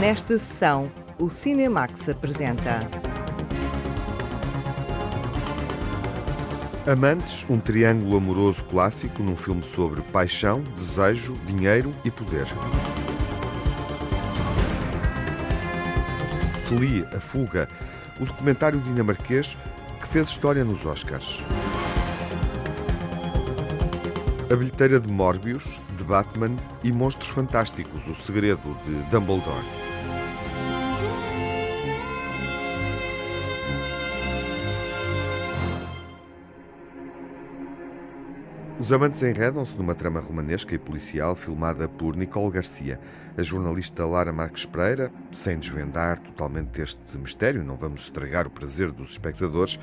Nesta sessão, o Cinemax apresenta. Amantes, um triângulo amoroso clássico num filme sobre paixão, desejo, dinheiro e poder. Feli, a fuga, o documentário dinamarquês que fez história nos Oscars. A bilheteira de Morbius, de Batman e Monstros Fantásticos, o segredo de Dumbledore. Os amantes enredam-se numa trama romanesca e policial filmada por Nicole Garcia. A jornalista Lara Marques Pereira, sem desvendar totalmente este mistério, não vamos estragar o prazer dos espectadores,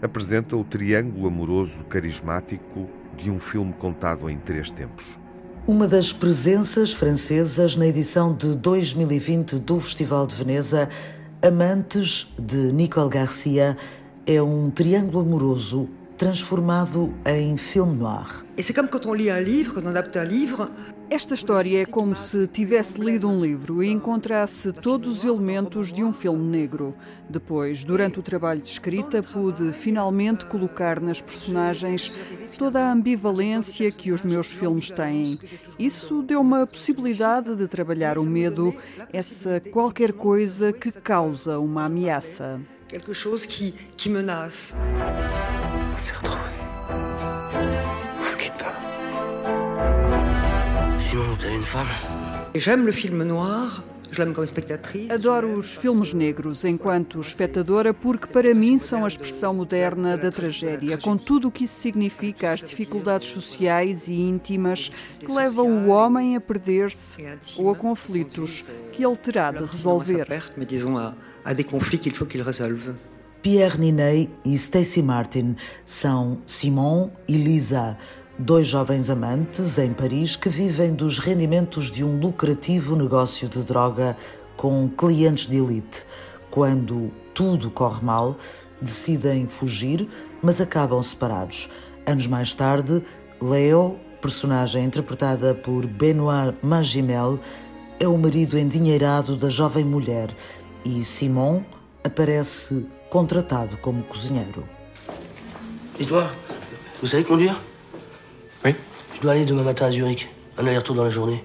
apresenta o triângulo amoroso carismático de um filme contado em três tempos. Uma das presenças francesas na edição de 2020 do Festival de Veneza, Amantes, de Nicole Garcia, é um triângulo amoroso transformado em filme noir. Esta história é como se tivesse lido um livro e encontrasse todos os elementos de um filme negro. Depois, durante o trabalho de escrita, pude finalmente colocar nas personagens toda a ambivalência que os meus filmes têm. Isso deu-me a possibilidade de trabalhar o medo, essa qualquer coisa que causa uma ameaça. Quelque chose qui, qui menace. On s'est retrouvés. On se quitte pas. Simon, vous avez une femme J'aime le film noir. Adoro os filmes negros enquanto espectadora porque para mim são a expressão moderna da tragédia, com tudo o que isso significa, as dificuldades sociais e íntimas que levam o homem a perder-se ou a conflitos que ele terá de resolver. Pierre Ninet e Stacy Martin são Simon e Lisa, dois jovens amantes em Paris que vivem dos rendimentos de um lucrativo negócio de droga com clientes de elite. Quando tudo corre mal, decidem fugir, mas acabam separados. Anos mais tarde, Leo, personagem interpretada por Benoît Magimel, é o marido endinheirado da jovem mulher e Simon aparece contratado como cozinheiro. Edouard, vous savez conduire? Oui. Je dois aller demain matin à Zurich. Un aller-retour dans la journée.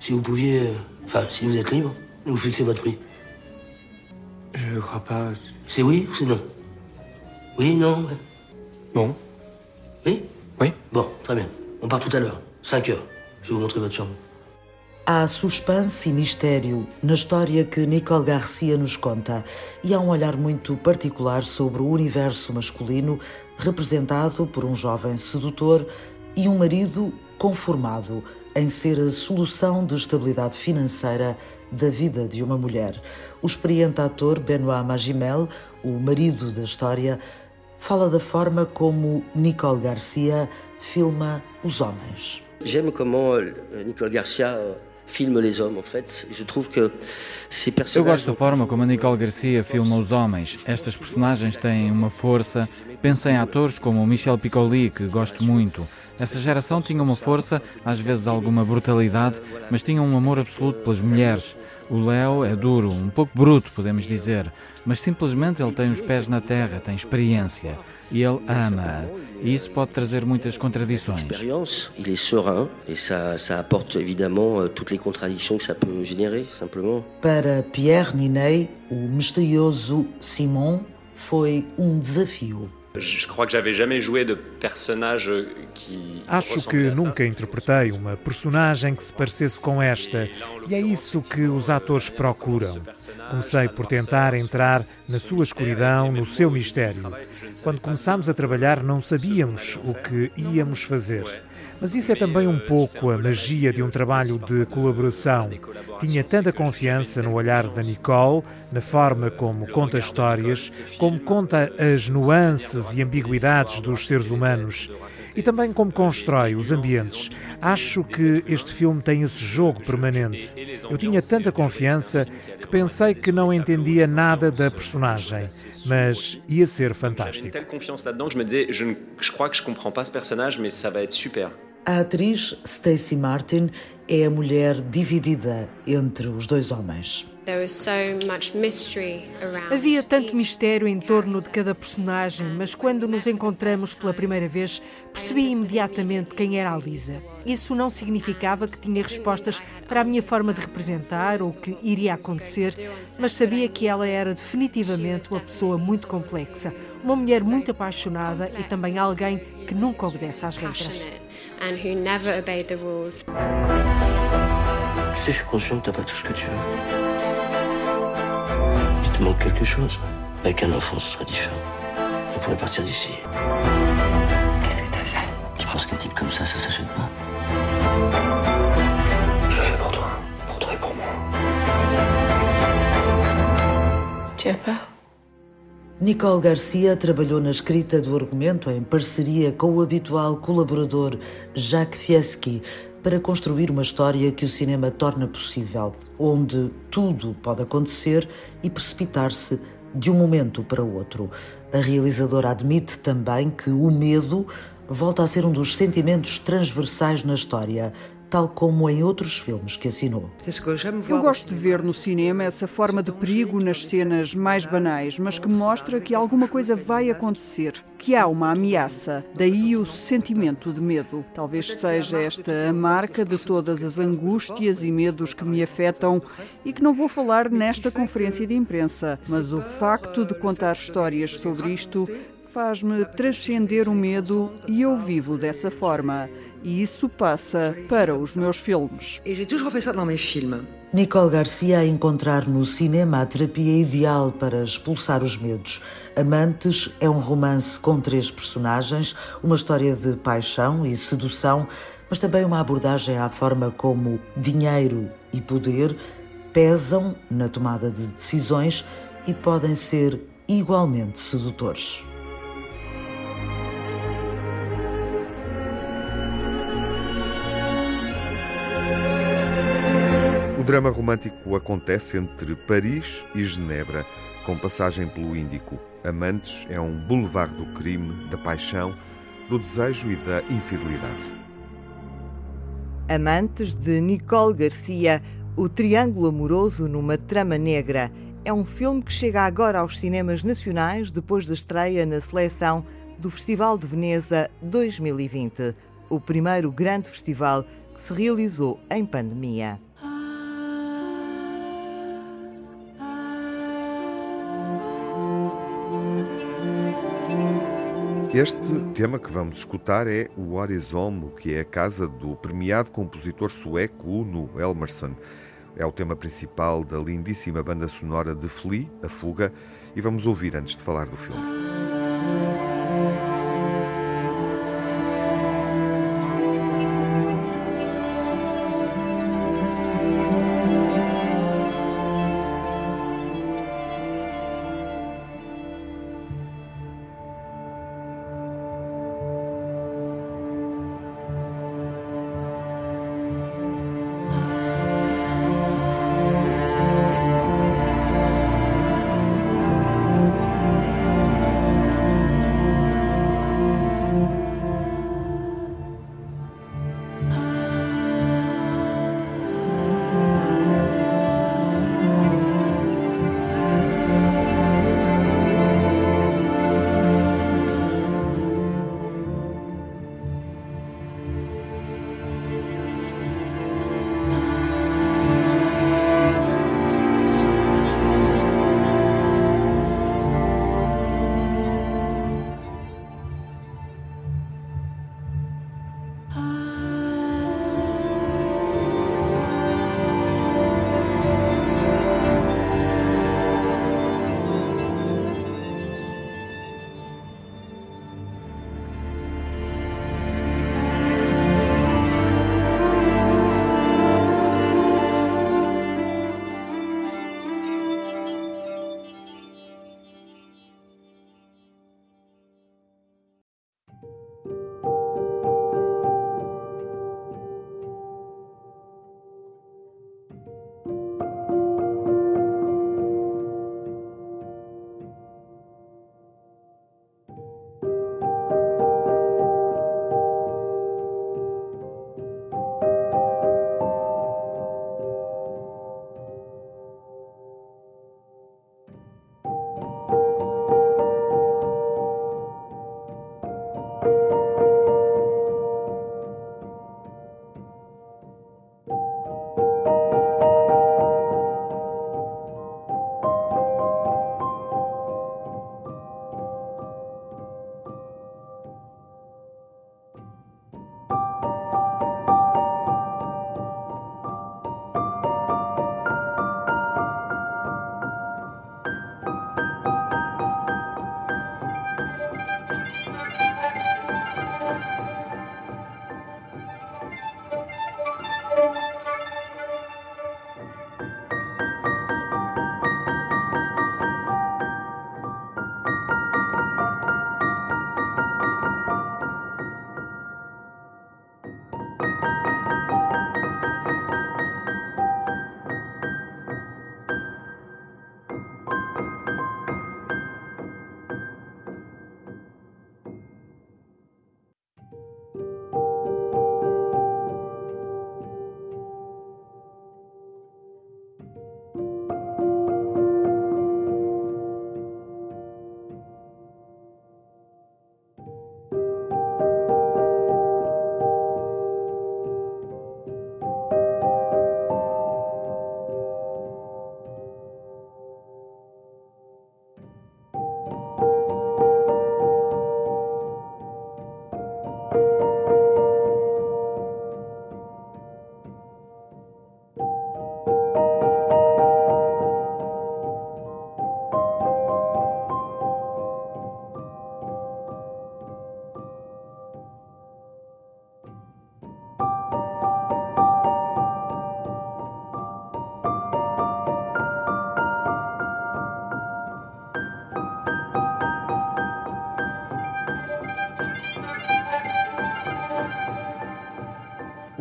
Si vous pouviez. euh, Enfin, si vous êtes libre, vous fixez votre prix. Je crois pas. C'est oui ou c'est non? Oui, non ouais. Bon. Oui? Oui. Bon, très bien. On part tout à l'heure. 5 heures. Je vais vous montrer votre chambre. Há suspense e mistério na história que Nicole Garcia nos conta e há um olhar muito particular sobre o universo masculino representado por um jovem sedutor e um marido conformado em ser a solução de estabilidade financeira da vida de uma mulher. O experiente ator Benoît Magimel, o marido da história, fala da forma como Nicole Garcia filma os homens. J'aime comment euh, Nicole Garcia euh, filme les hommes, en fait. Je trouve que ces Eu personnages. gosto da forma como a Nicole Garcia filma os homens. Estas personagens têm uma força. Pensa em atores como o Michel Piccoli, que gosto muito. Essa geração tinha uma força, às vezes alguma brutalidade, mas tinha um amor absoluto pelas mulheres. O Léo é duro, um pouco bruto, podemos dizer, mas simplesmente ele tem os pés na terra, tem experiência e ele ama. E isso pode trazer muitas contradições. Il est serein et ça, ça apporte évidemment euh, toutes les contradictions que ça peut générer, simplement. Para Pierre Ninet, o misterioso Simon foi um desafio. Acho que nunca interpretei uma personagem que se parecesse com esta, e é isso que os atores procuram. Comecei por tentar entrar na sua escuridão, no seu mistério. Quando começámos a trabalhar, não sabíamos o que íamos fazer. Mas isso é também um pouco a magia de um trabalho de colaboração. Tinha tanta confiança no olhar da Nicole, na forma como conta histórias, como conta as nuances e ambiguidades dos seres humanos e também como constrói os ambientes. Acho que este filme tem esse jogo permanente. Eu tinha tanta confiança que pensei que não entendia nada da personagem, mas ia ser fantástico. là-dedans que me je crois que je comprends pas ce personnage, mais ça va être super. A atriz Stacey Martin é a mulher dividida entre os dois homens. Havia tanto mistério em torno de cada personagem, mas quando nos encontramos pela primeira vez, percebi imediatamente quem era a Lisa. Isso não significava que tinha respostas para a minha forma de representar ou o que iria acontecer, mas sabia que ela era definitivamente uma pessoa muito complexa, uma mulher muito apaixonada e também alguém que nunca obedece às regras. Tu sais, je suis conscient que t'as pas tout ce que tu veux. Il te manque quelque chose. Avec un enfant, ce serait différent. On pourrait partir d'ici. Qu'est-ce que t'as fait? Tu penses qu'un type comme ça, ça s'achète pas? Je le fais pour toi. Pour toi et pour moi. Tu as peur? Nicole Garcia trabalhou na escrita do argumento em parceria com o habitual colaborador Jacques Fieschi para construir uma história que o cinema torna possível, onde tudo pode acontecer e precipitar-se de um momento para outro. A realizadora admite também que o medo volta a ser um dos sentimentos transversais na história, tal como em outros filmes que assinou. Eu gosto de ver no cinema essa forma de perigo nas cenas mais banais, mas que mostra que alguma coisa vai acontecer, que há uma ameaça. Daí o sentimento de medo. Talvez seja esta a marca de todas as angústias e medos que me afetam e que não vou falar nesta conferência de imprensa, mas o facto de contar histórias sobre isto faz-me transcender o medo e eu vivo dessa forma. E isso passa para os meus filmes. Nicole Garcia a encontrar no cinema a terapia ideal para expulsar os medos. Amantes é um romance com três personagens, uma história de paixão e sedução, mas também uma abordagem à forma como dinheiro e poder pesam na tomada de decisões e podem ser igualmente sedutores. O drama romântico acontece entre Paris e Genebra, com passagem pelo Índico. Amantes é um boulevard do crime, da paixão, do desejo e da infidelidade. Amantes de Nicole Garcia, o triângulo amoroso numa trama negra. É um filme que chega agora aos cinemas nacionais depois da estreia na seleção do Festival de Veneza 2020, o primeiro grande festival que se realizou em pandemia. Este tema que vamos escutar é o Horizon, que é a casa do premiado compositor sueco Uno Elmerson. É o tema principal da lindíssima banda sonora de Flea, A Fuga, e vamos ouvir antes de falar do filme.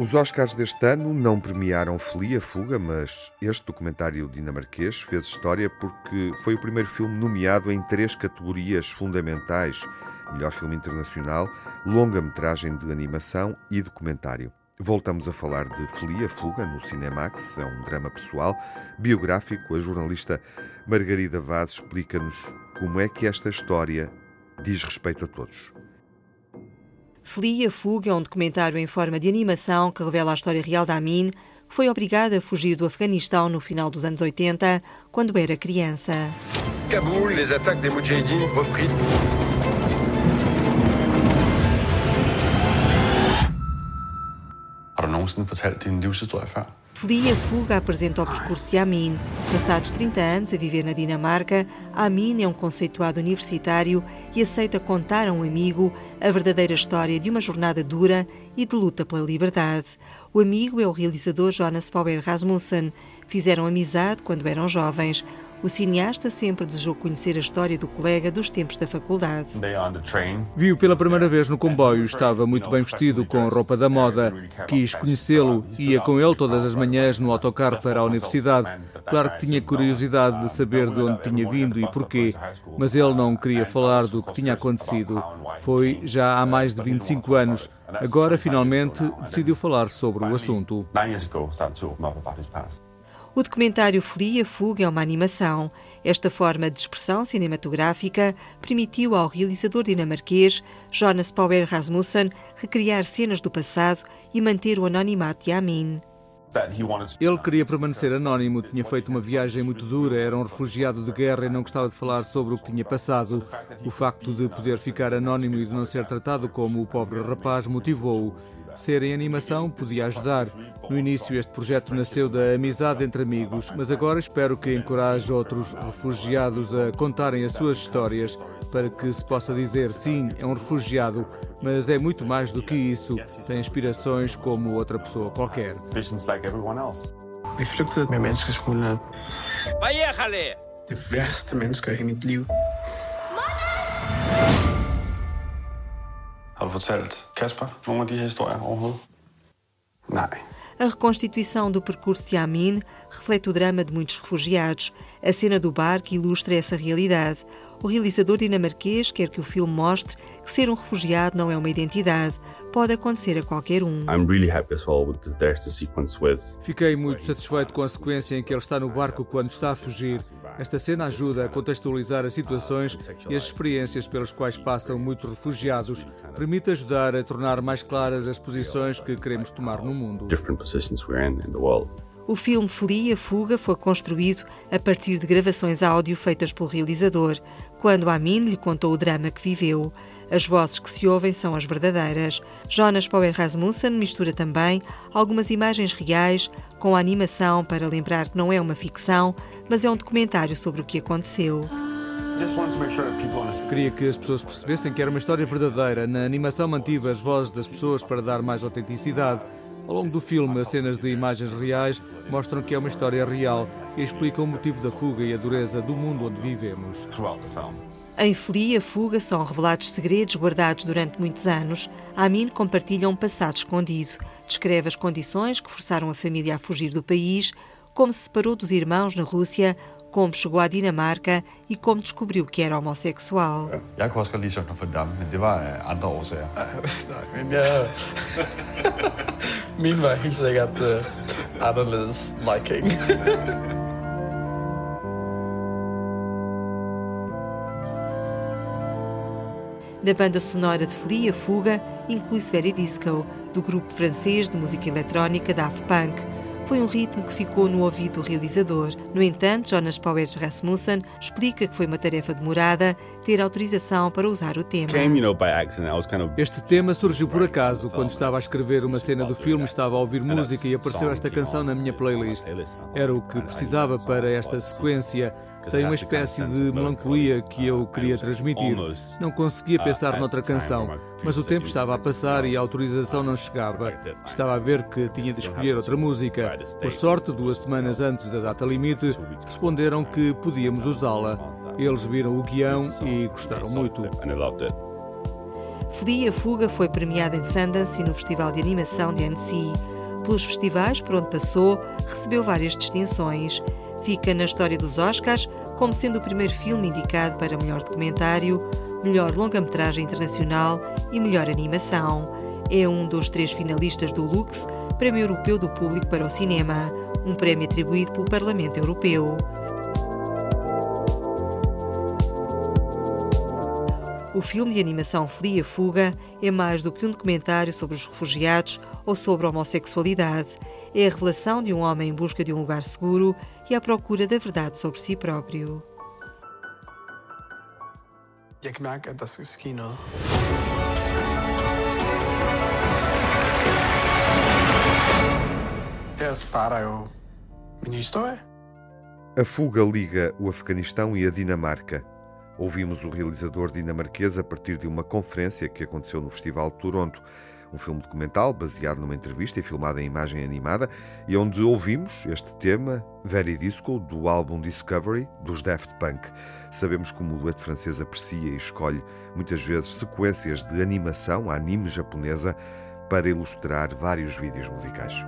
Os Oscars deste ano não premiaram Flia Fuga, mas este documentário dinamarquês fez história porque foi o primeiro filme nomeado em três categorias fundamentais: melhor filme internacional, longa-metragem de animação e documentário. Voltamos a falar de Flia Fuga no Cinemax, é um drama pessoal, biográfico. A jornalista Margarida Vaz explica-nos como é que esta história diz respeito a todos. Flee a Fuga é um documentário em forma de animação que revela a história real da Amin, que foi obrigada a fugir do Afeganistão no final dos anos 80, quando era criança. Kaboul, les attaques des Moudjahidines repris. Har du nogensinde fortalt din livshistorie før? Flee a Fuga apresenta o percurso de Amin. Passados 30 anos a viver na Dinamarca, Amin é um conceituado universitário e aceita contar a um amigo a verdadeira história de uma jornada dura e de luta pela liberdade. O amigo é o realizador Jonas Power Rasmussen. Fizeram amizade quando eram jovens. O cineasta sempre desejou conhecer a história do colega dos tempos da faculdade. Viu pela primeira vez no comboio, estava muito bem vestido, com roupa da moda. Quis conhecê-lo, ia com ele todas as manhãs no autocarro para a universidade. Claro que tinha curiosidade de saber de onde tinha vindo e porquê, mas ele não queria falar do que tinha acontecido. Foi já há mais de 25 anos. Agora, finalmente, decidiu falar sobre o assunto. O documentário Flee a Fuga é uma animação. Esta forma de expressão cinematográfica permitiu ao realizador dinamarquês Jonas Power Rasmussen recriar cenas do passado e manter o anonimato de Amin. Ele queria permanecer anónimo, tinha feito uma viagem muito dura, era um refugiado de guerra e não gostava de falar sobre o que tinha passado. O facto de poder ficar anónimo e de não ser tratado como o pobre rapaz motivou-o. Ser em animação podia ajudar. No início, este projeto nasceu da amizade entre amigos, mas agora espero que encoraje outros refugiados a contarem as suas histórias para que se possa dizer: sim, é um refugiado, mas é muito mais do que isso. Tem inspirações como outra pessoa qualquer. Vi flygtede med menneskesmuglere. Barrierhalle! Det værste mennesker i mit liv. Fortalt Kasper nogle af de her historier overhovedet? Nej. A reconstituição do percurso de Amin reflete o drama de muitos refugiados. A cena do barco ilustra essa realidade. O realizador dinamarquês quer que o filme mostre que ser um refugiado não é uma identidade. Pode acontecer a qualquer um. Fiquei muito satisfeito com a sequência em que ele está no barco quando está a fugir. Esta cena ajuda a contextualizar as situações e as experiências pelas quais passam muitos refugiados. Permite ajudar a tornar mais claras as posições que queremos tomar no mundo. O filme Flee a Fuga foi construído a partir de gravações áudio feitas pelo realizador, quando Amin lhe contou o drama que viveu. As vozes que se ouvem são as verdadeiras. Jonas Power Rasmussen mistura também algumas imagens reais com a animação para lembrar que não é uma ficção, mas é um documentário sobre o que aconteceu. Queria que as pessoas percebessem que era uma história verdadeira. Na animação mantive as vozes das pessoas para dar mais autenticidade. Ao longo do filme, as cenas de imagens reais mostram que é uma história real e explicam o motivo da fuga e a dureza do mundo onde vivemos. Em Flee a Fuga são revelados segredos guardados durante muitos anos. Amin compartilha um passado escondido. Descreve as condições que forçaram a família a fugir do país, como se separou dos irmãos na Rússia, como chegou à Dinamarca e como descobriu que era homossexual. Jeg kunne også godt lide Sønder for Dam, men det var af andre årsager. Nej, men jeg... Min var helt sikkert uh, anderledes liking. Na banda sonora de Flee a Fuga inclui-se Very Disco, do grupo francês de música eletrónica Daft Punk. Foi um ritmo que ficou no ouvido do realizador. No entanto, Jonas Power Rasmussen explica que foi uma tarefa demorada ter autorização para usar o tema. Este tema surgiu por acaso. Quando estava a escrever uma cena do filme, estava a ouvir música e apareceu esta canção na minha playlist. Era o que precisava para esta sequência. Tem uma espécie de melancolia que eu queria transmitir. Não conseguia pensar noutra canção, mas o tempo estava a passar e a autorização não chegava. Estava a ver que tinha de escolher outra música. Por sorte, duas semanas antes da data limite, responderam que podíamos usá-la. Eles viram o guião e gostaram muito. Flee a Fuga foi premiada em Sundance e no Festival de Animação de Annecy. Pelos festivais por onde passou, recebeu várias distinções. Fica na história dos Oscars como sendo o primeiro filme indicado para melhor documentário, melhor longa-metragem internacional e melhor animação. É um dos três finalistas do Lux, Prémio Europeu do Público para o Cinema, um prémio atribuído pelo Parlamento Europeu. O filme de animação Flia Fuga é mais do que um documentário sobre os refugiados ou sobre a homossexualidade. É a revelação de um homem em busca de um lugar seguro e à procura da verdade sobre si próprio. Jeg kan mærke, at der skal ske noget. Her starter jo min historie. A fuga liga o Afeganistão e a Dinamarca. Ouvimos o realizador dinamarquês a partir de uma conferência que aconteceu no Festival de Toronto, um filme documental baseado numa entrevista e filmado em imagem animada, e onde ouvimos este tema, Very Disco, do álbum Discovery, dos Daft Punk. Sabemos como o dueto francês aprecia e escolhe muitas vezes sequências de animação, anime japonesa, para ilustrar vários vídeos musicais.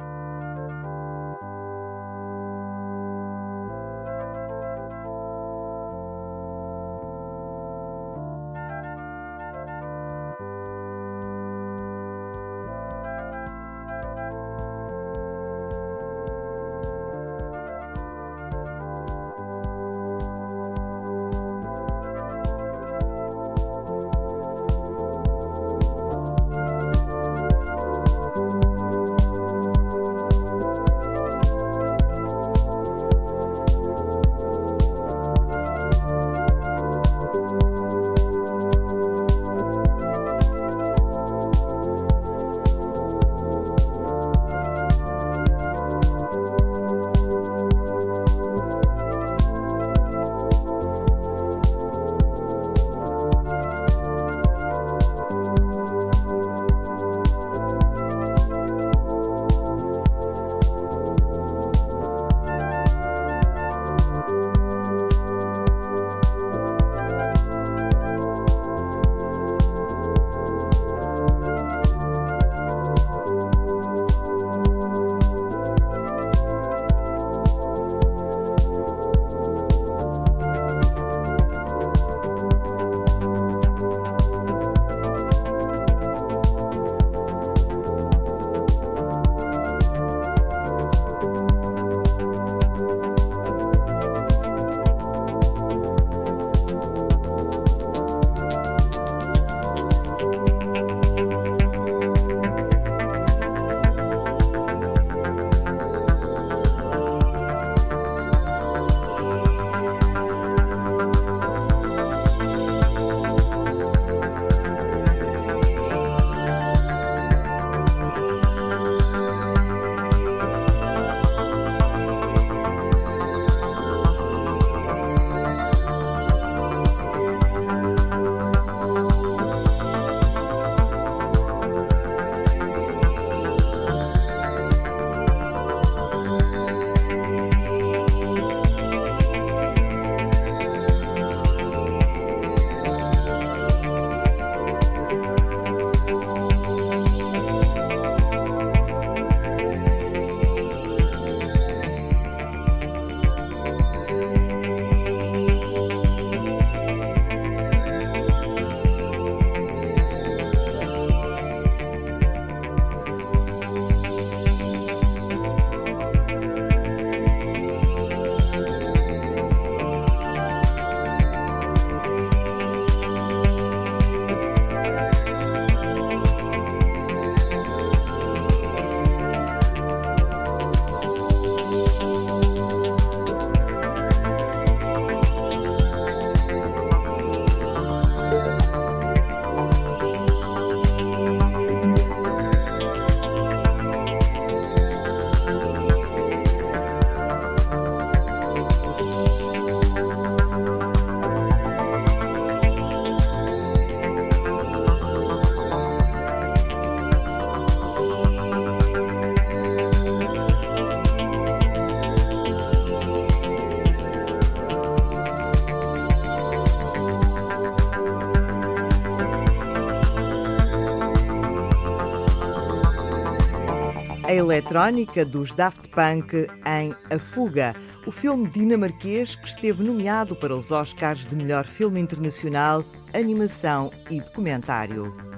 Eletrónica dos Daft Punk em A Fuga, o filme dinamarquês que esteve nomeado para os Oscars de melhor filme internacional, animação e documentário.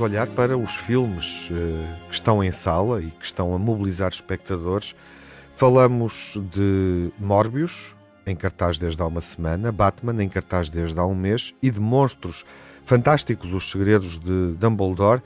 Olhar para os filmes uh, que estão em sala e que estão a mobilizar espectadores. Falamos de Morbius, em cartaz desde há uma semana, Batman, em cartaz desde há um mês, e de Monstros Fantásticos, Os Segredos de Dumbledore,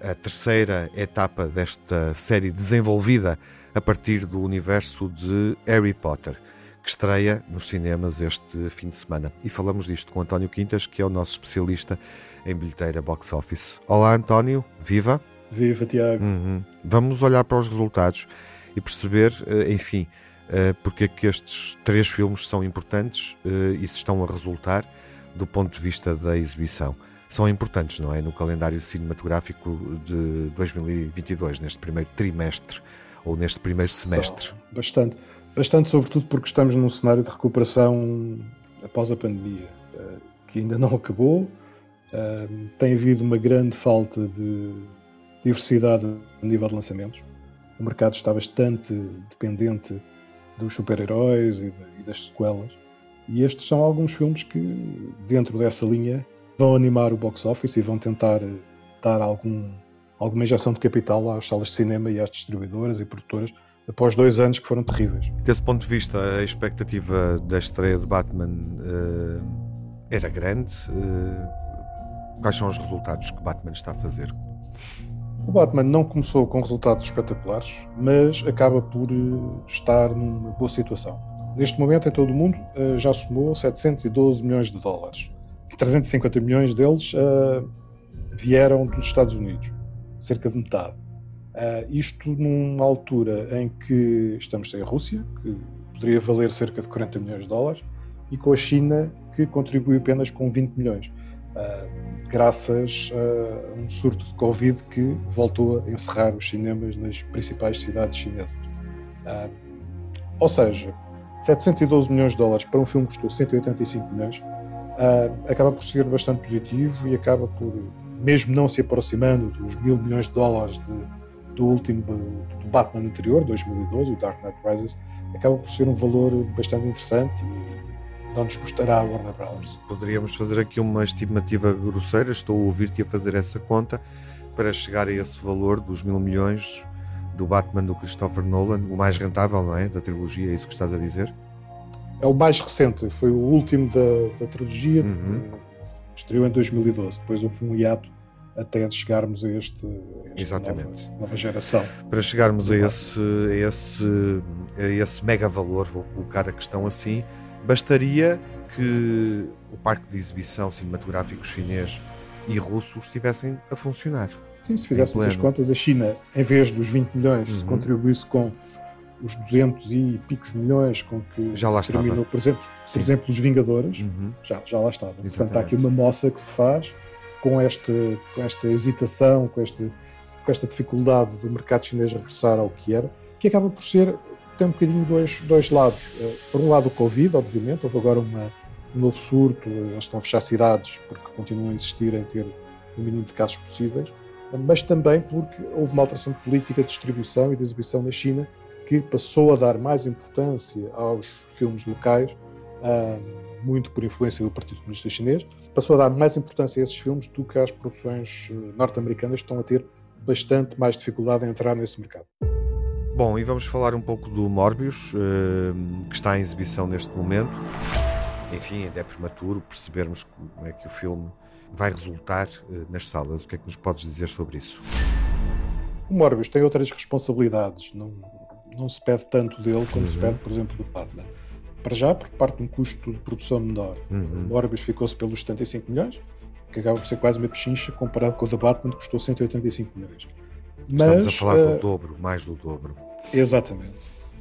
a terceira etapa desta série desenvolvida a partir do universo de Harry Potter, que estreia nos cinemas este fim de semana. E falamos disto com António Quintas, que é o nosso especialista em bilheteira box office. Olá, António, viva! Viva, Tiago! Uhum. Vamos olhar para os resultados e perceber, eh, enfim, eh, porque é que estes três filmes são importantes eh, e se estão a resultar do ponto de vista da exibição. São importantes, não é? No calendário cinematográfico de 2022, neste primeiro trimestre ou neste primeiro semestre. São bastante. Bastante, sobretudo porque estamos num cenário de recuperação após a pandemia, que ainda não acabou, Uh, tem havido uma grande falta de diversidade a nível de lançamentos. O mercado está bastante dependente dos super-heróis e, e, das sequelas. E estes são alguns filmes que, dentro dessa linha, vão animar o box office e vão tentar dar algum, alguma injeção de capital às salas de cinema e às distribuidoras e produtoras após dois anos que foram terríveis. Desse ponto de vista, a expectativa da estreia de Batman uh, era grande. Uh Quais são os resultados que Batman está a fazer? O Batman não começou com resultados espetaculares, mas acaba por eh, estar numa boa situação. Neste momento, em todo o mundo, eh, já somou 712 milhões de dólares. 350 milhões deles uh, vieram dos Estados Unidos, cerca de metade. Uh, isto numa altura em que estamos sem a Rússia, que poderia valer cerca de 40 milhões de dólares, e com a China, que contribui apenas com 20 milhões. Uh, graças a um surto de Covid que voltou a encerrar os cinemas nas principais cidades chinesas. Uh, ou seja, 712 milhões de dólares para um filme que custou 185 milhões acaba por ser bastante positivo e acaba por, mesmo não se aproximando dos mil milhões de dólares de, do último do Batman anterior, 2012, o Dark Knight Rises, acaba por ser um valor bastante interessante e não nos custará a Warner Brothers. Poderíamos fazer aqui uma estimativa grosseira, estou a ouvir-te a fazer essa conta, para chegar a esse valor dos mil milhões do Batman do Christopher Nolan, o mais rentável, não é? Da trilogia, é isso que estás a dizer? É o mais recente, foi o último da, da trilogia, uhum. estreou em 2012, depois houve um hiato até chegarmos a este, a Exatamente. Nova, nova, geração. Para chegarmos a esse, a, esse, a esse mega valor, vou colocar a questão assim, Bastaria que o parque de exibição cinematográfico chinês e russo estivessem a funcionar. Sim, se fizéssemos as contas, a China, em vez dos 20 milhões, uhum. se contribuísse com os 200 e picos milhões com que já lá terminou, estava. por exemplo, por exemplo os Vingadores, uhum. já, já lá estava. Exatamente. Portanto, há aqui uma moça que se faz com, este, com esta hesitação, com, este, com esta dificuldade do mercado chinês regressar ao que era, que acaba por ser tem um bocadinho dois, dois lados. Eh, por um lado, o Covid, obviamente, houve agora uma, um novo surto, eh, eles estão a fechar cidades porque continuam a insistir em ter o mínimo de casos possíveis, mas também porque houve uma alteração de política de distribuição e de exibição na China que passou a dar mais importância aos filmes locais, muito por influência do Partido Comunista Chinês, passou a dar mais importância a esses filmes do que às produções eh, norte-americanas que estão a ter bastante mais dificuldade em entrar nesse mercado. Bom, e vamos falar um pouco do Morbius, uh, que está em exibição neste momento. Enfim, ainda é prematuro percebermos como é que o filme vai resultar nas salas. O que é que nos podes dizer sobre isso? O Morbius tem outras responsabilidades. Não, não se pede tanto dele como uhum. se pede, por exemplo, do Batman. Para já, porque parte de um custo de produção menor. Uhum. O Morbius ficou-se pelos 75 milhões. que acaba por ser quase uma pechincha comparado com o da Batman, que custou 185 milhões. Mas, Estamos a falar uh, do dobro, mais do dobro. Exatamente.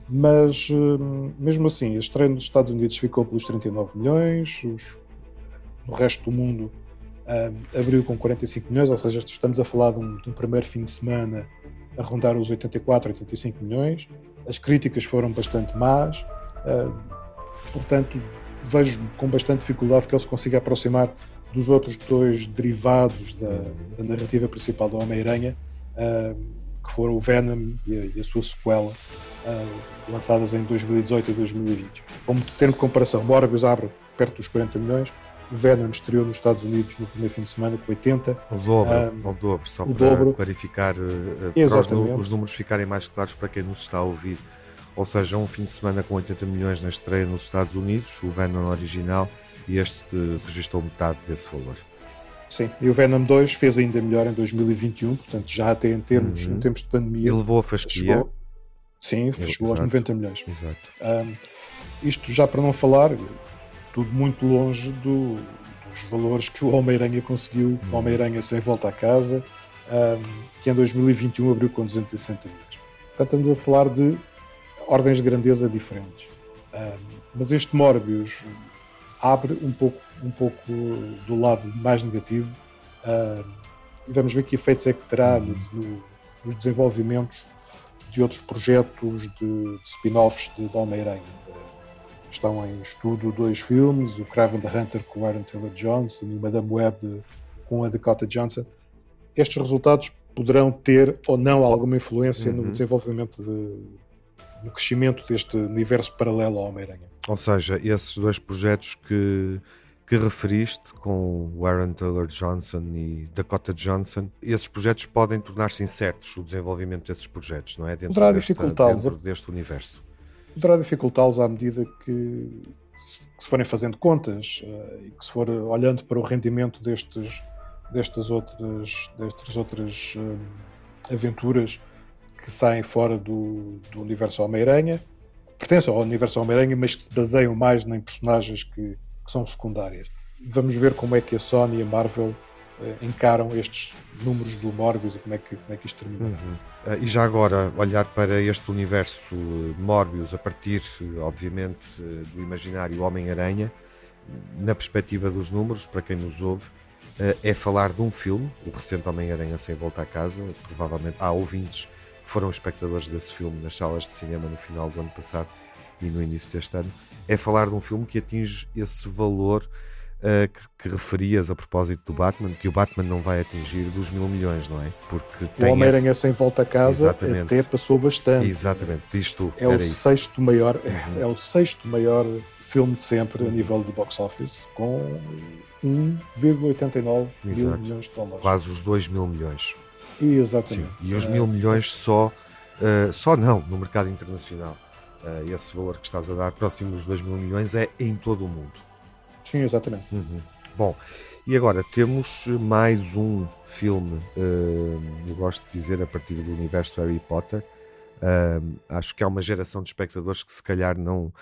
Mas, uh, mesmo assim, a estreia nos Estados Unidos ficou pelos 39 milhões, os, no resto do mundo uh, abriu com 45 milhões, ou seja, estamos a falar de um, de um primeiro fim de semana a rondar os 84, 85 milhões. As críticas foram bastante más, portanto, vejo com bastante dificuldade que ele se consiga aproximar dos outros dois derivados da, da narrativa principal do Homem-Aranha, uh, que foram o Venom e a, e a sua sequela, uh, lançadas em 2018 e 2020. Como termo de comparação, Morbius abre perto dos 40 milhões, o Venom estreou nos Estados Unidos no primeiro fim de semana com 80. O dobro, um, o dobro só o para dobro. clarificar, uh, para os, os números ficarem mais claros para quem nos está a ouvir. Ou seja, um fim de semana com 80 milhões na estreia nos Estados Unidos, o Venom original, e este registrou metade desse valor. Sim, e o Venom 2 fez ainda melhor em 2021, portanto, já até em termos, uhum. em tempos de pandemia. E levou a fasquia. Chegou, sim, chegou Exato. aos 90 milhões. Exato. Um, isto já para não falar, tudo muito longe do, dos valores que o Homem-Aranha conseguiu, uhum. o Homem-Aranha sem volta a casa, um, que em 2021 abriu com 260 milhões. Portanto, estamos a falar de ordens de grandeza diferentes. Um, mas este Morbius abre um pouco, um pouco do lado mais negativo e vamos ver que efeitos é que terá no, no, nos desenvolvimentos de outros projetos de, de spin-offs de, de Homem-Aranha. Estão em estudo dois filmes, o Craven the Hunter com o Aaron Taylor Johnson e o Madame Web com a Dakota Johnson. Estes resultados poderão ter ou não alguma influência uhum. no desenvolvimento de, no crescimento deste universo paralelo ao Homem-Aranha. Ou seja, esses dois projetos que, que referiste, com o Aaron Taylor Johnson e Dakota Johnson, esses projetos podem tornar-se incertos, o desenvolvimento desses projetos, não é? Dentro, Poderá dificultá-los. dentro deste universo. Poderá dificultá-los à medida que, que se forem fazendo contas uh, e que se for olhando para o rendimento destes, destas outras, destas outras uh, aventuras que saem fora do, do universo Homem-Aranha, pertencem ao universo Homem-Aranha, mas que se baseiam mais em personagens que, que, são secundárias. Vamos ver como é que a Sony e a Marvel eh, encaram estes números do Morbius e como é que, como é que isto termina. Uhum. Uh, e já agora, olhar para este universo Morbius a partir, obviamente, do imaginário Homem-Aranha, na perspectiva dos números, para quem nos ouve, é falar de um filme, o recente Homem-Aranha Sem Volta a Casa. Provavelmente há ouvintes foram espectadores desse filme nas salas de cinema no final do ano passado e no início deste ano, é falar de um filme que atinge esse valor uh, que, que, referias a propósito do Batman, que o Batman não vai atingir dos mil milhões, não é? Porque o Homem-Aranha esse... sem volta a casa Exatamente. até passou bastante. Exatamente, diz tu. É o isso. sexto maior, uhum. é o sexto maior filme de sempre a nível do box office, com 1,89 mil milhões de dólares. Quase os 2 mil milhões. Exatamente. Sim. E os mil milhões só, uh, só não, no mercado internacional. Uh, esse valor que estás a dar, próximo dos 2 mil milhões, é em todo o mundo. Sim, exatamente. Uhum. Bom, e agora temos mais um filme, uh, eu gosto de dizer, a partir do universo Harry Potter. Acho que há uma geração de espectadores que se calhar não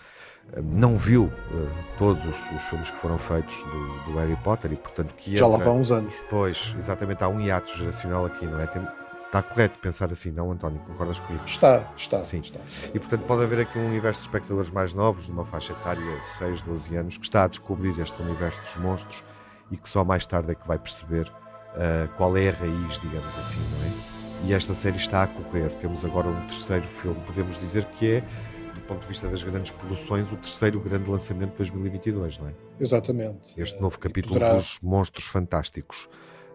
não viu uh, todos os, os, filmes que foram feitos do, do, Harry Potter e portanto que já lá vão uns anos. Pois exatamente há um hiato geracional aqui não é? Tem, está correto pensar assim não António? Concordas comigo? Está está sim. está. e portanto pode haver aqui um universo de espectadores mais novos numa faixa etária de 6, 12 anos que está a descobrir este universo dos monstros e que só mais tarde é que vai perceber uh, qual é a raiz digamos assim não é? E esta série está a correr. Temos agora um terceiro filme. Podemos dizer que é ponto de vista das grandes produções, o terceiro grande lançamento de 2022, não é? Exatamente. Este novo capítulo poderá... dos Monstros Fantásticos.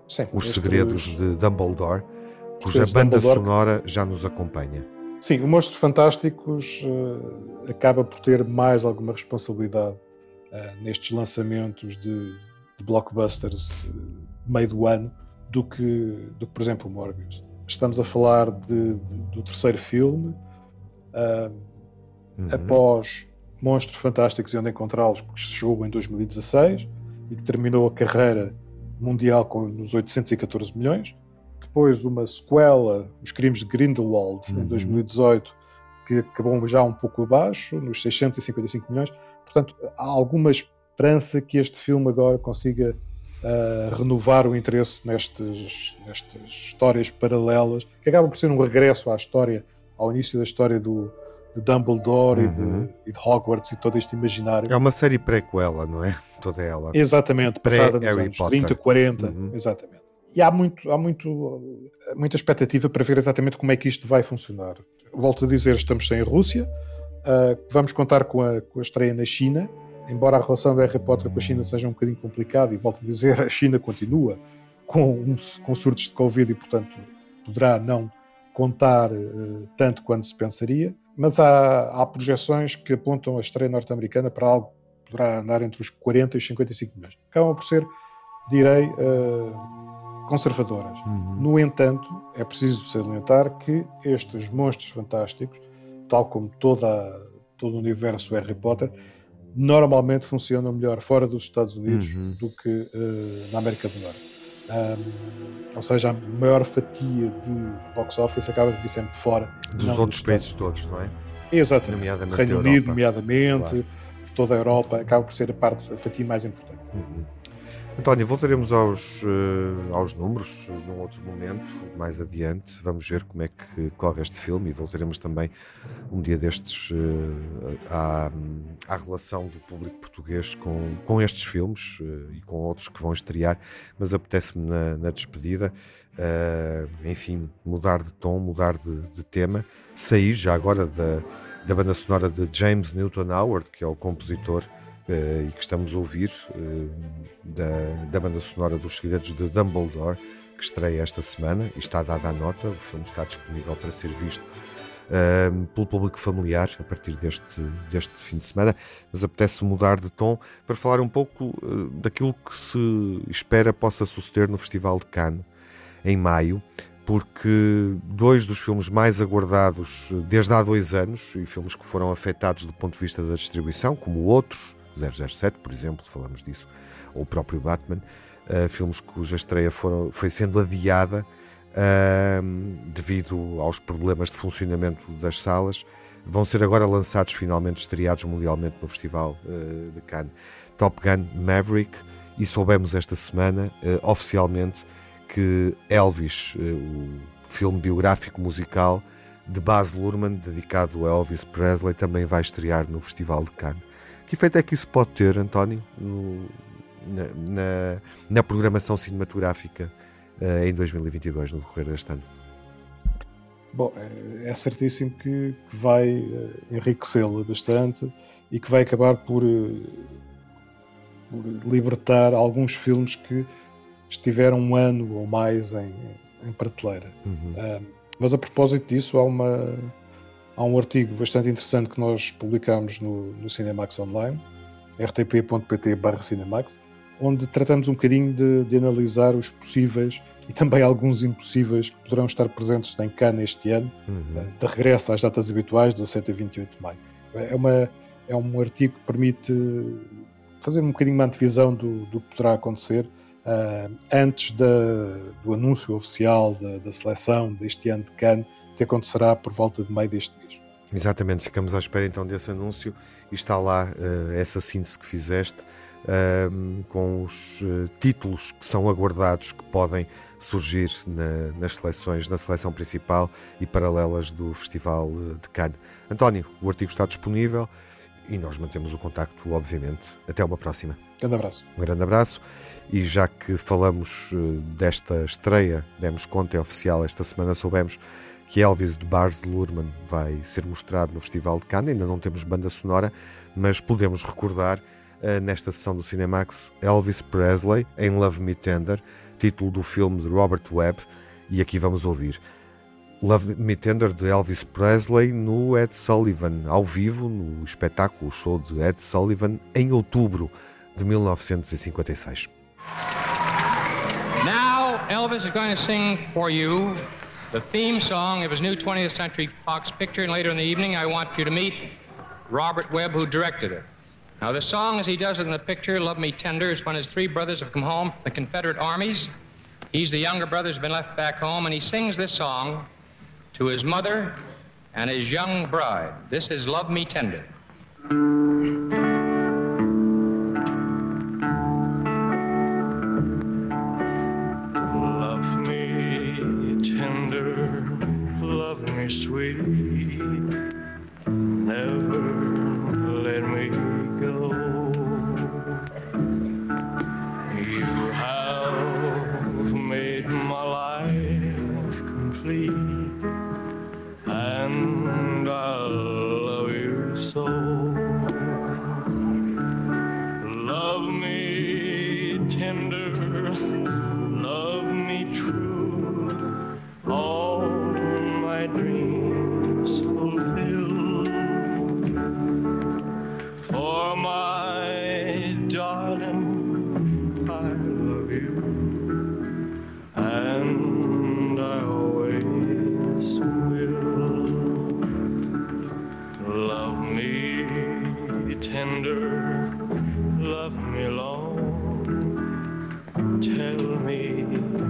Sim, Os Segredos de Dumbledore, cuja banda Dumbledore... sonora já nos acompanha. Sim, o Monstros Fantásticos uh, acaba por ter mais alguma responsabilidade uh, nestes lançamentos de, de blockbusters uh, meio do ano do que, do que, por exemplo, o Morbius. Estamos a falar de, de, do terceiro filme. Uh, uhum. após Monstros Fantásticos e Onde Encontrá-los, que chegou em 2016 e que terminou a carreira mundial com nos 814 milhões. Depois uma sequela, Os Crimes de Grindelwald, uhum. em 2018, que acabou já um pouco abaixo, nos 655 milhões. Portanto, há alguma esperança que este filme agora consiga uh, renovar o interesse nestas, nestas histórias paralelas, que acaba por ser um regresso à história, ao início da história do, de Dumbledore uhum. e, de, uhum. e, de, Hogwarts e todo este imaginário. É uma série prequela, não é? Toda ela. Exatamente, passada nos anos Potter. 30, 40, uhum. exatamente. E há, muito, há muito, muita expectativa para ver exatamente como é que isto vai funcionar. Volto a dizer, estamos sem a Rússia, uh, vamos contar com a, com a estreia na China, embora a relação da Harry Potter com a China seja um bocadinho complicada, e volto a dizer, a China continua com, um, com surtos de Covid e, portanto, poderá não contar uh, tanto quanto se pensaria, mas há, há, projeções que apontam a estreia norte-americana para algo que poderá andar entre os 40 e os 55 milhões. Acabam por ser, direi, uh, conservadoras. Uhum. No entanto, é preciso salientar que estes monstros fantásticos, tal como toda, todo o universo Harry Potter, normalmente funcionam melhor fora dos Estados Unidos uhum. do que uh, na América do Norte. Um, ou seja, a maior fatia de box office acaba de vir sempre de fora. Dos outros países todos, não é? Exatamente. Nomeadamente Reino Unido, nomeadamente, claro. toda a Europa, acaba por ser a parte, a fatia mais importante. Uhum. António, voltaremos aos, uh, aos números num outro momento, mais adiante. Vamos ver como é que corre este filme e voltaremos também um dia destes uh, à, à, relação do público português com, com estes filmes e com outros que vão estrear. Mas apetece-me na, na, despedida, enfim, mudar de tom, mudar de, de tema, sair já agora da, da banda sonora de James Newton Howard, que é o compositor e que estamos a ouvir uh, da, da banda sonora dos Segredos de Dumbledore, que estreia esta semana e está dada a nota. O filme está disponível para ser visto uh, pelo público familiar a partir deste, deste fim de semana. Mas apetece mudar de tom para falar um pouco uh, daquilo que se espera possa suceder no Festival de Cannes em maio. Porque dois dos filmes mais aguardados desde há dois anos, e filmes que foram afetados do ponto de vista da distribuição, como outros, 007, por exemplo, falamos disso, ou o próprio Batman, uh, filmes cuja estreia foram, foi sendo adiada uh, devido aos problemas de funcionamento das salas, vão ser agora lançados finalmente, estreados mundialmente no Festival uh, de Cannes. Top Gun Maverick, e soubemos esta semana, uh, oficialmente, que Elvis, o filme biográfico musical de Baz Luhrmann, dedicado a Elvis Presley, também vai estrear no Festival de Cannes. Que efeito é que isso pode ter, António, no, na, na, na, programação cinematográfica uh, em 2022, no decorrer deste ano? Bom, é, é certíssimo que, que vai uh, enriquecê-la bastante e que vai acabar por, uh, por, libertar alguns filmes que estiveram um ano ou mais em, em prateleira. Uhum. mas a propósito disso, há uma Há um artigo bastante interessante que nós publicamos no, no Cinemax Online, rtp.pt Cinemax, onde tratamos um bocadinho de, de, analisar os possíveis e também alguns impossíveis que poderão estar presentes em Cannes este ano, uhum. Eh, de regresso às datas habituais, 17 a 28 de maio. É, uma, é um artigo que permite fazer um bocadinho uma antevisão do, do que poderá acontecer uh, antes da, do anúncio oficial da, da seleção deste ano de Cannes, que acontecerá por volta de meio deste mês. Exatamente, ficamos à espera então desse anúncio e está lá uh, essa síntese que fizeste uh, com os uh, títulos que são aguardados que podem surgir na, nas seleções, na seleção principal e paralelas do Festival eh, de Cannes. António, o artigo está disponível e nós mantemos o contacto, obviamente. Até uma próxima. Grande abraço. Um grande abraço. E já que falamos desta estreia, demos conta, é oficial, esta semana soubemos que Elvis de Bars Luhrmann vai ser mostrado no Festival de Cannes. Ainda não temos banda sonora, mas podemos recordar uh, nesta sessão do Cinemax Elvis Presley em Love Me Tender, título do filme de Robert Webb, e aqui vamos ouvir. Love Me Tender de Elvis Presley no Ed Sullivan, ao vivo, no espetáculo show de Ed Sullivan, em outubro de 1956. Now Elvis is going to sing for you the theme song of his new 20th Century Fox picture, and later in the evening, I want you to meet Robert Webb, who directed it. Now, the song, as he does it in the picture, Love Me Tender, is when his three brothers have come home from the Confederate armies. He's the younger brother who's been left back home, and he sings this song to his mother and his young bride. This is Love Me Tender. Me sweet. Me tender, love me long. Tell me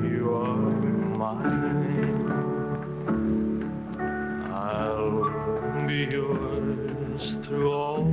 you are mine. I'll be yours through all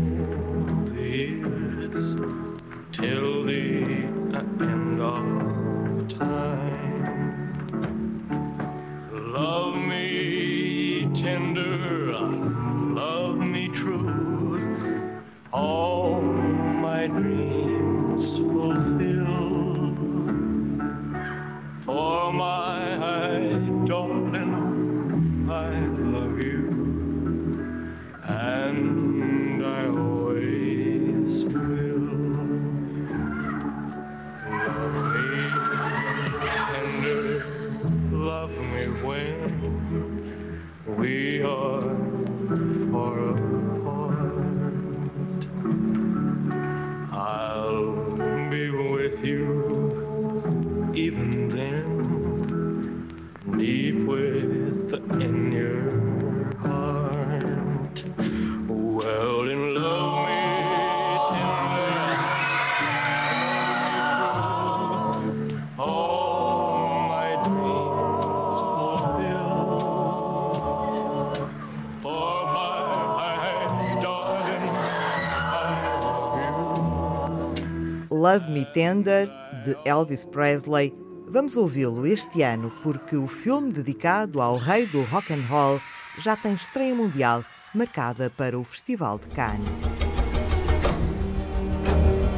Love Me Tender, de Elvis Presley. Vamos ouvi-lo este ano porque o filme dedicado ao rei do rock and roll já tem estreia mundial marcada para o Festival de Cannes.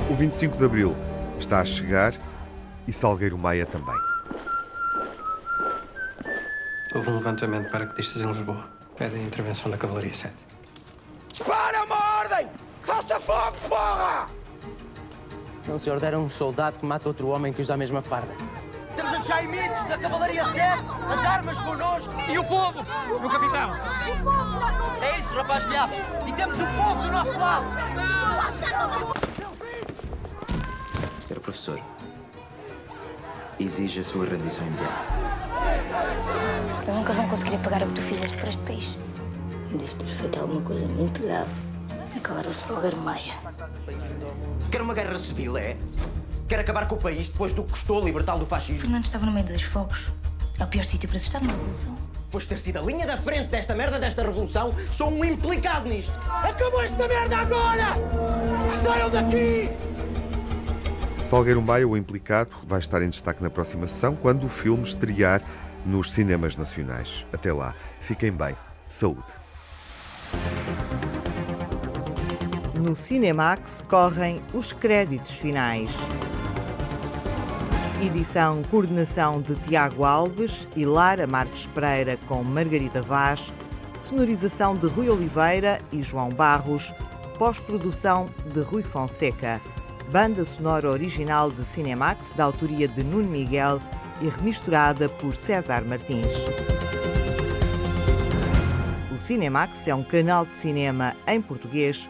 O 25 de Abril está a chegar e Salgueiro Maia também. Houve um levantamento de paraquedistas em Lisboa. Pedem a intervenção da Cavalaria 7. Dispara uma ordem! Faça fogo, porra! Não se ordena um soldado que mata outro homem que usa a mesma farda. Temos os chaimitos da Cavalaria 7, as armas connosco e o povo no capitão. É isso, rapaz viado. E temos o povo do nosso lado. Senhor professor, exige a sua rendição imediata. Eles nunca vão conseguir pagar o que tu fizeste para este país. Devo ter feito alguma coisa muito grave. Acabar o Salgueiro Maia. Quer uma guerra civil, é? Quer acabar com o país depois do que custou libertá-lo do fascismo? Fernando estava no meio dos fogos. É o pior sítio para se estar numa revolução. Depois de ter sido a linha da frente desta merda, desta revolução, sou um implicado nisto. Acabou esta merda agora! Saiam daqui! Salgueiro Maia, o implicado, vai estar em destaque na próxima sessão quando o filme estrear nos cinemas nacionais. Até lá, fiquem bem. Saúde. No Cinemax correm os créditos finais. Edição, coordenação de Tiago Alves e Lara Marques Pereira com Margarida Vaz. Sonorização de Rui Oliveira e João Barros. Pós-produção de Rui Fonseca. Banda sonora original de Cinemax, da autoria de Nuno Miguel e remisturada por César Martins. O Cinemax é um canal de cinema em português.